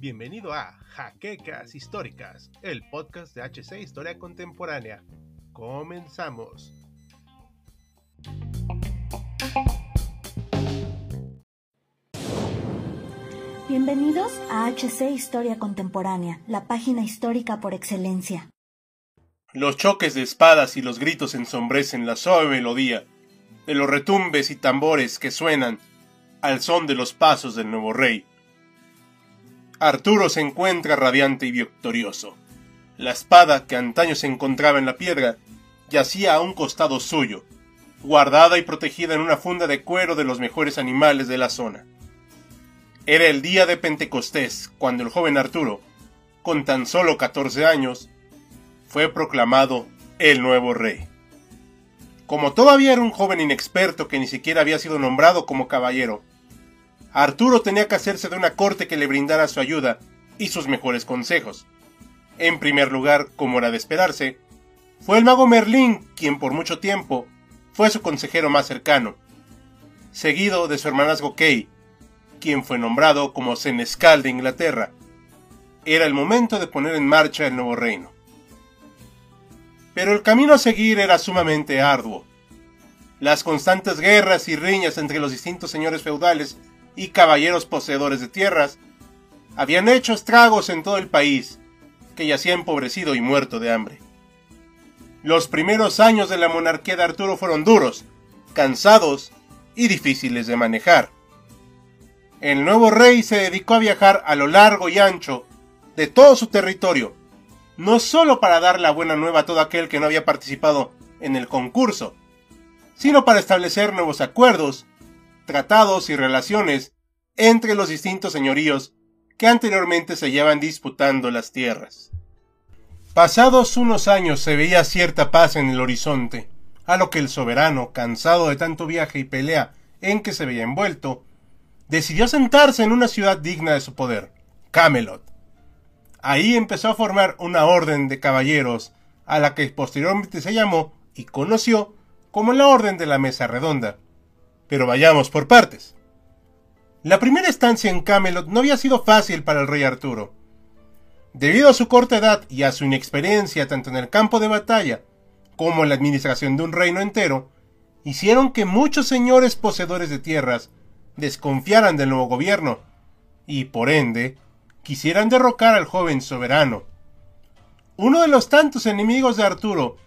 Bienvenido a Jaquecas Históricas, el podcast de HC Historia Contemporánea. Comenzamos. Bienvenidos a HC Historia Contemporánea, la página histórica por excelencia. Los choques de espadas y los gritos ensombrecen la suave melodía de los retumbes y tambores que suenan al son de los pasos del nuevo rey. Arturo se encuentra radiante y victorioso. La espada que antaño se encontraba en la piedra yacía a un costado suyo, guardada y protegida en una funda de cuero de los mejores animales de la zona. Era el día de Pentecostés cuando el joven Arturo, con tan solo 14 años, fue proclamado el nuevo rey. Como todavía era un joven inexperto que ni siquiera había sido nombrado como caballero, Arturo tenía que hacerse de una corte que le brindara su ayuda y sus mejores consejos. En primer lugar, como era de esperarse, fue el mago Merlín quien por mucho tiempo fue su consejero más cercano, seguido de su hermanazgo Kay, quien fue nombrado como senescal de Inglaterra. Era el momento de poner en marcha el nuevo reino. Pero el camino a seguir era sumamente arduo. Las constantes guerras y riñas entre los distintos señores feudales y caballeros poseedores de tierras habían hecho estragos en todo el país, que yacía empobrecido y muerto de hambre. Los primeros años de la monarquía de Arturo fueron duros, cansados y difíciles de manejar el nuevo rey se dedicó a viajar a lo largo y ancho de todo su territorio, no solo para dar la buena nueva a todo aquel que no había participado en el concurso, sino para establecer nuevos acuerdos, tratados y relaciones entre los distintos señoríos que anteriormente se llevan disputando las tierras. Pasados unos años se veía cierta paz en el horizonte, a lo que el soberano, cansado de tanto viaje y pelea en que se veía envuelto, decidió sentarse en una ciudad digna de su poder, Camelot. Ahí empezó a formar una orden de caballeros, a la que posteriormente se llamó y conoció como la Orden de la Mesa Redonda. Pero vayamos por partes. La primera estancia en Camelot no había sido fácil para el rey Arturo. Debido a su corta edad y a su inexperiencia tanto en el campo de batalla como en la administración de un reino entero, hicieron que muchos señores poseedores de tierras desconfiaran del nuevo gobierno y, por ende, quisieran derrocar al joven soberano. Uno de los tantos enemigos de Arturo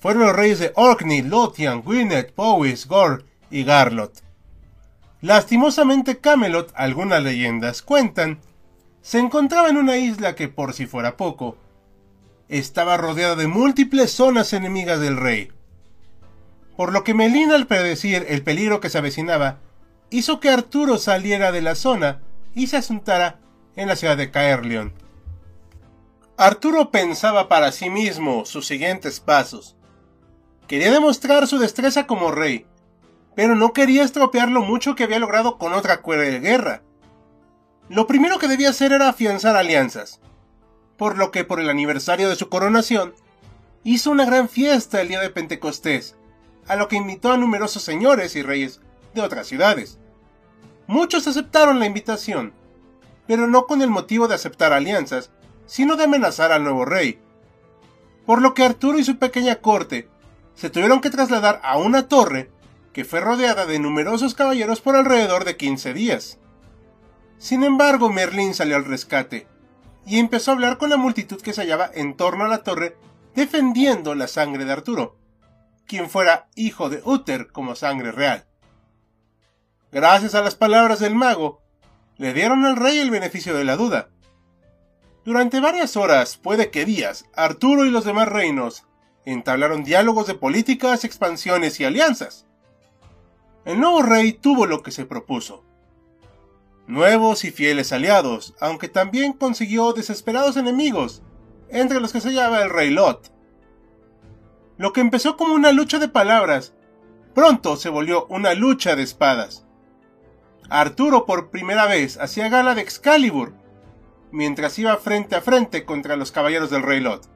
fueron los reyes de Orkney, Lothian, Gwynedd, Powys, Gore y Garlot. Lastimosamente Camelot, algunas leyendas cuentan, se encontraba en una isla que, por si fuera poco, estaba rodeada de múltiples zonas enemigas del rey. Por lo que Melina al predecir el peligro que se avecinaba, hizo que Arturo saliera de la zona y se asuntara en la ciudad de Caerleon. Arturo pensaba para sí mismo sus siguientes pasos. Quería demostrar su destreza como rey, pero no quería estropear lo mucho que había logrado con otra cuerda de guerra. Lo primero que debía hacer era afianzar alianzas, por lo que por el aniversario de su coronación, hizo una gran fiesta el día de Pentecostés, a lo que invitó a numerosos señores y reyes de otras ciudades. Muchos aceptaron la invitación, pero no con el motivo de aceptar alianzas, sino de amenazar al nuevo rey. Por lo que Arturo y su pequeña corte se tuvieron que trasladar a una torre que fue rodeada de numerosos caballeros por alrededor de 15 días. Sin embargo, Merlín salió al rescate y empezó a hablar con la multitud que se hallaba en torno a la torre defendiendo la sangre de Arturo, quien fuera hijo de Uther como sangre real. Gracias a las palabras del mago, le dieron al rey el beneficio de la duda. Durante varias horas, puede que días, Arturo y los demás reinos entablaron diálogos de políticas, expansiones y alianzas. El nuevo rey tuvo lo que se propuso. Nuevos y fieles aliados, aunque también consiguió desesperados enemigos, entre los que se llama el rey Lot. Lo que empezó como una lucha de palabras, pronto se volvió una lucha de espadas. Arturo por primera vez hacía gala de Excalibur, mientras iba frente a frente contra los caballeros del rey Lot.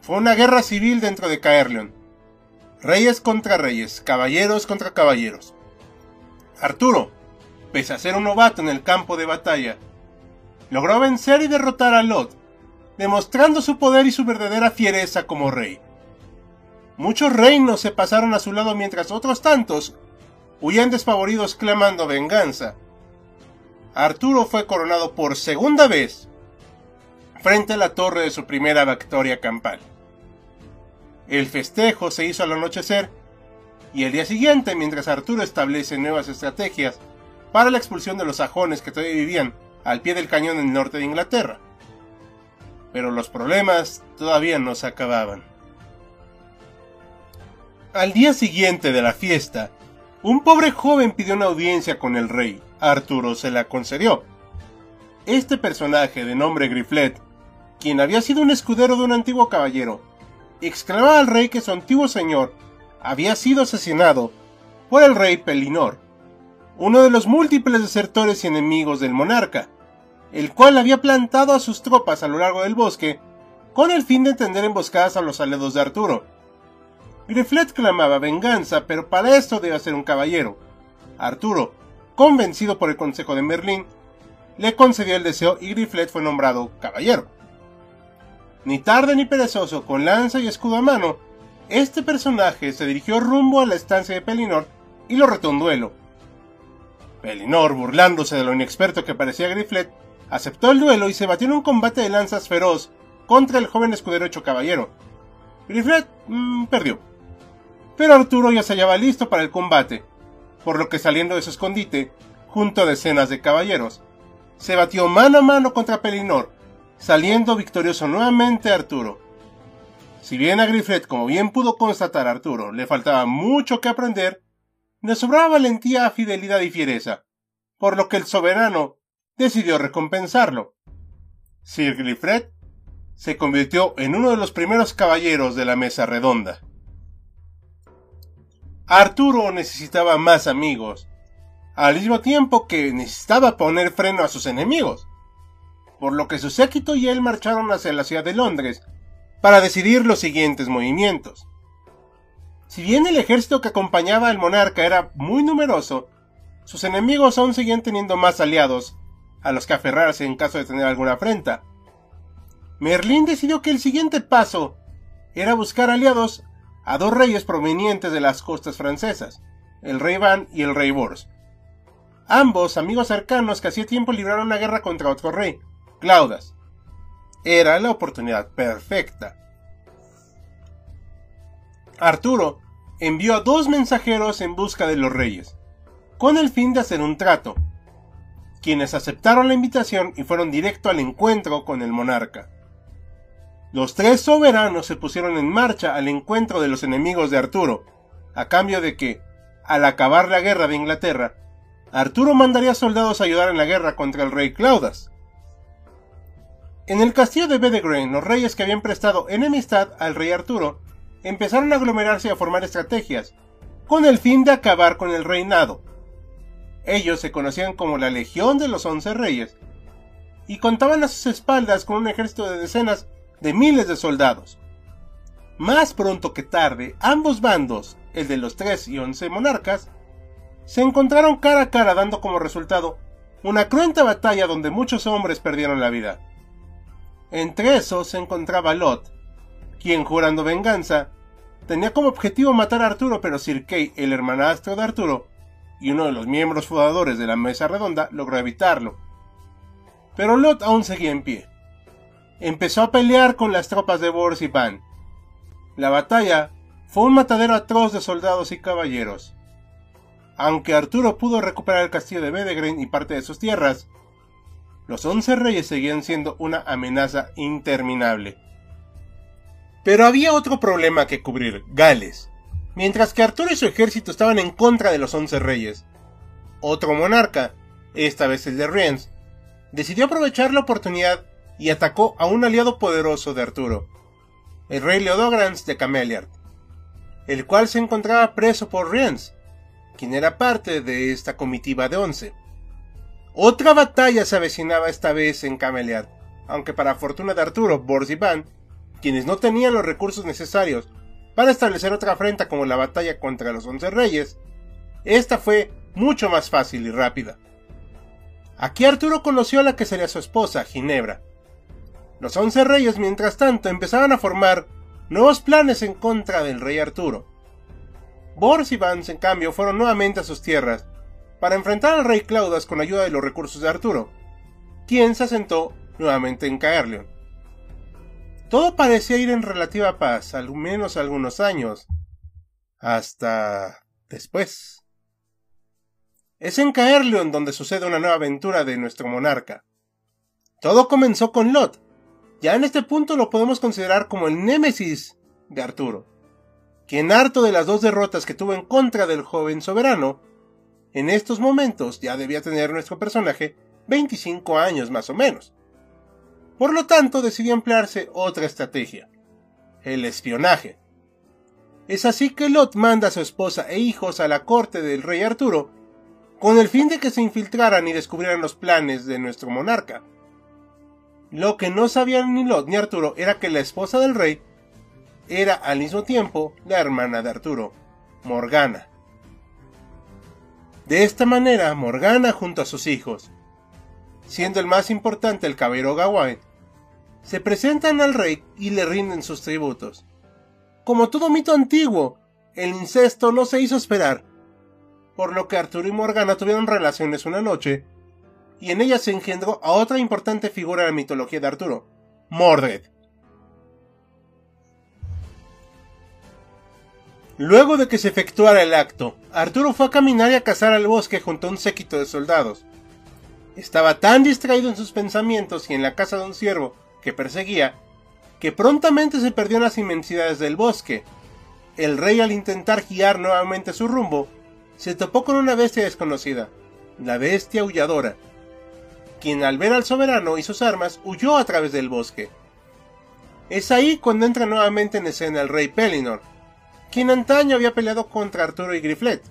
Fue una guerra civil dentro de Caerleon. Reyes contra reyes, caballeros contra caballeros. Arturo, pese a ser un novato en el campo de batalla, logró vencer y derrotar a Lot, demostrando su poder y su verdadera fiereza como rey. Muchos reinos se pasaron a su lado mientras otros tantos huían despavoridos clamando venganza. Arturo fue coronado por segunda vez frente a la torre de su primera victoria campal. El festejo se hizo al anochecer y el día siguiente, mientras Arturo establece nuevas estrategias para la expulsión de los sajones que todavía vivían al pie del cañón en el norte de Inglaterra. Pero los problemas todavía no se acababan. Al día siguiente de la fiesta, un pobre joven pidió una audiencia con el rey. Arturo se la concedió. Este personaje de nombre Griflet, quien había sido un escudero de un antiguo caballero, exclamaba al rey que su antiguo señor había sido asesinado por el rey Pelinor, uno de los múltiples desertores y enemigos del monarca, el cual había plantado a sus tropas a lo largo del bosque con el fin de tender emboscadas a los aledos de Arturo. Griflet clamaba venganza, pero para esto debía ser un caballero. Arturo, convencido por el consejo de Merlín, le concedió el deseo y Griflet fue nombrado caballero. Ni tarde ni perezoso, con lanza y escudo a mano, este personaje se dirigió rumbo a la estancia de Pelinor y lo retó un duelo. Pelinor, burlándose de lo inexperto que parecía Griflet, aceptó el duelo y se batió en un combate de lanzas feroz contra el joven escudero hecho caballero. Griflet mm, perdió. Pero Arturo ya se hallaba listo para el combate, por lo que saliendo de su escondite, junto a decenas de caballeros, se batió mano a mano contra Pelinor, saliendo victorioso nuevamente Arturo. Si bien a Griflet, como bien pudo constatar Arturo, le faltaba mucho que aprender, le sobraba valentía, fidelidad y fiereza, por lo que el soberano decidió recompensarlo. Sir Griflet se convirtió en uno de los primeros caballeros de la mesa redonda. Arturo necesitaba más amigos, al mismo tiempo que necesitaba poner freno a sus enemigos por lo que su séquito y él marcharon hacia la ciudad de Londres para decidir los siguientes movimientos. Si bien el ejército que acompañaba al monarca era muy numeroso, sus enemigos aún seguían teniendo más aliados a los que aferrarse en caso de tener alguna afrenta. Merlín decidió que el siguiente paso era buscar aliados a dos reyes provenientes de las costas francesas, el rey Van y el rey Bors. Ambos amigos cercanos que hacía tiempo libraron una guerra contra otro rey, Claudas. Era la oportunidad perfecta. Arturo envió a dos mensajeros en busca de los reyes, con el fin de hacer un trato, quienes aceptaron la invitación y fueron directo al encuentro con el monarca. Los tres soberanos se pusieron en marcha al encuentro de los enemigos de Arturo, a cambio de que, al acabar la guerra de Inglaterra, Arturo mandaría soldados a ayudar en la guerra contra el rey Claudas. En el castillo de Bedegrain, los reyes que habían prestado enemistad al rey Arturo empezaron a aglomerarse y a formar estrategias, con el fin de acabar con el reinado. Ellos se conocían como la Legión de los Once Reyes, y contaban a sus espaldas con un ejército de decenas de miles de soldados. Más pronto que tarde, ambos bandos, el de los tres y once monarcas, se encontraron cara a cara dando como resultado una cruenta batalla donde muchos hombres perdieron la vida. Entre esos se encontraba Lot, quien jurando venganza, tenía como objetivo matar a Arturo, pero Sir Kay, el hermanastro de Arturo, y uno de los miembros fundadores de la mesa redonda, logró evitarlo. Pero Lot aún seguía en pie. Empezó a pelear con las tropas de Boris y Van. La batalla fue un matadero atroz de soldados y caballeros. Aunque Arturo pudo recuperar el castillo de Bedegren y parte de sus tierras, los once reyes seguían siendo una amenaza interminable. Pero había otro problema que cubrir, Gales. Mientras que Arturo y su ejército estaban en contra de los once reyes, otro monarca, esta vez el de Riens, decidió aprovechar la oportunidad y atacó a un aliado poderoso de Arturo, el rey Leodograns de Cameliard, el cual se encontraba preso por Riens, quien era parte de esta comitiva de once. Otra batalla se avecinaba esta vez en Cameliard, aunque para fortuna de Arturo, Van, quienes no tenían los recursos necesarios para establecer otra afrenta como la batalla contra los Once Reyes, esta fue mucho más fácil y rápida. Aquí Arturo conoció a la que sería su esposa, Ginebra. Los once reyes, mientras tanto, empezaban a formar nuevos planes en contra del rey Arturo. Bors y Vance, en cambio, fueron nuevamente a sus tierras para enfrentar al rey Claudas con ayuda de los recursos de Arturo, quien se asentó nuevamente en Caerleon. Todo parecía ir en relativa paz, al menos algunos años, hasta después. Es en Caerleon donde sucede una nueva aventura de nuestro monarca. Todo comenzó con Lot. Ya en este punto lo podemos considerar como el némesis de Arturo, quien harto de las dos derrotas que tuvo en contra del joven soberano, en estos momentos ya debía tener nuestro personaje 25 años más o menos. Por lo tanto, decidió emplearse otra estrategia, el espionaje. Es así que Lot manda a su esposa e hijos a la corte del rey Arturo, con el fin de que se infiltraran y descubrieran los planes de nuestro monarca. Lo que no sabían ni Lot ni Arturo era que la esposa del rey era al mismo tiempo la hermana de Arturo, Morgana. De esta manera, Morgana junto a sus hijos, siendo el más importante el caballero Gawain, se presentan al rey y le rinden sus tributos. Como todo mito antiguo, el incesto no se hizo esperar, por lo que Arturo y Morgana tuvieron relaciones una noche, y en ella se engendró a otra importante figura de la mitología de Arturo, Mordred. Luego de que se efectuara el acto, Arturo fue a caminar y a cazar al bosque junto a un séquito de soldados. Estaba tan distraído en sus pensamientos y en la casa de un ciervo que perseguía, que prontamente se perdió en las inmensidades del bosque. El rey al intentar guiar nuevamente su rumbo, se topó con una bestia desconocida, la bestia aulladora, quien al ver al soberano y sus armas huyó a través del bosque. Es ahí cuando entra nuevamente en escena el rey Pellinor, quien antaño había peleado contra Arturo y Griflet.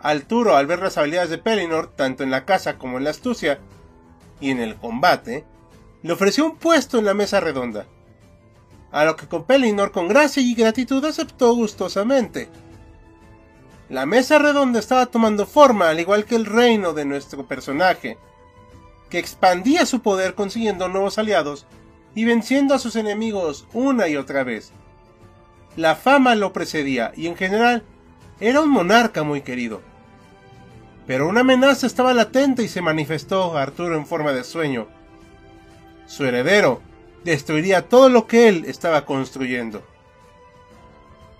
Arturo, al ver las habilidades de Pellinor, tanto en la caza como en la astucia, y en el combate, le ofreció un puesto en la mesa redonda. A lo que con Pellinor con gracia y gratitud aceptó gustosamente. La mesa redonda estaba tomando forma, al igual que el reino de nuestro personaje, que expandía su poder consiguiendo nuevos aliados y venciendo a sus enemigos una y otra vez. La fama lo precedía y en general era un monarca muy querido. Pero una amenaza estaba latente y se manifestó Arturo en forma de sueño. Su heredero destruiría todo lo que él estaba construyendo.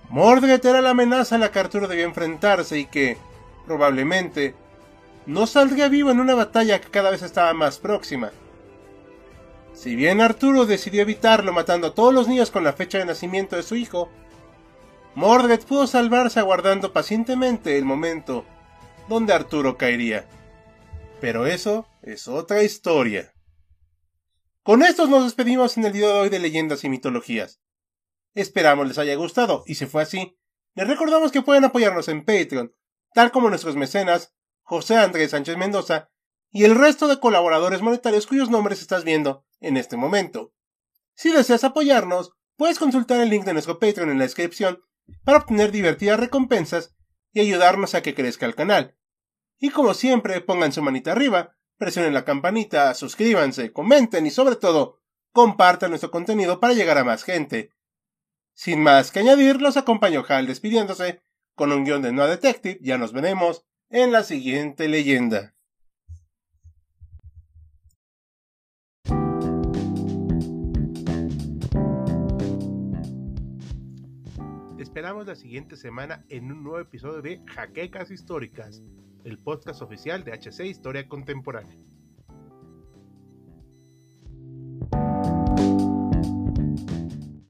Mordred era la amenaza a la que Arturo debía enfrentarse y que, probablemente, no saldría vivo en una batalla que cada vez estaba más próxima. Si bien Arturo decidió evitarlo matando a todos los niños con la fecha de nacimiento de su hijo, Mordred pudo salvarse aguardando pacientemente el momento donde Arturo caería. Pero eso es otra historia. Con esto nos despedimos en el video de hoy de leyendas y mitologías. Esperamos les haya gustado y si fue así, les recordamos que pueden apoyarnos en Patreon, tal como nuestros mecenas José Andrés Sánchez Mendoza y el resto de colaboradores monetarios cuyos nombres estás viendo en este momento. Si deseas apoyarnos, puedes consultar el link de nuestro Patreon en la descripción para obtener divertidas recompensas y ayudarnos a que crezca el canal. Y como siempre, pongan su manita arriba, presionen la campanita, suscríbanse, comenten y sobre todo, compartan nuestro contenido para llegar a más gente. Sin más que añadir, los acompaño Hal despidiéndose con un guion de No Detective. Ya nos veremos en la siguiente leyenda. esperamos la siguiente semana en un nuevo episodio de Jaquecas Históricas, el podcast oficial de HC Historia Contemporánea.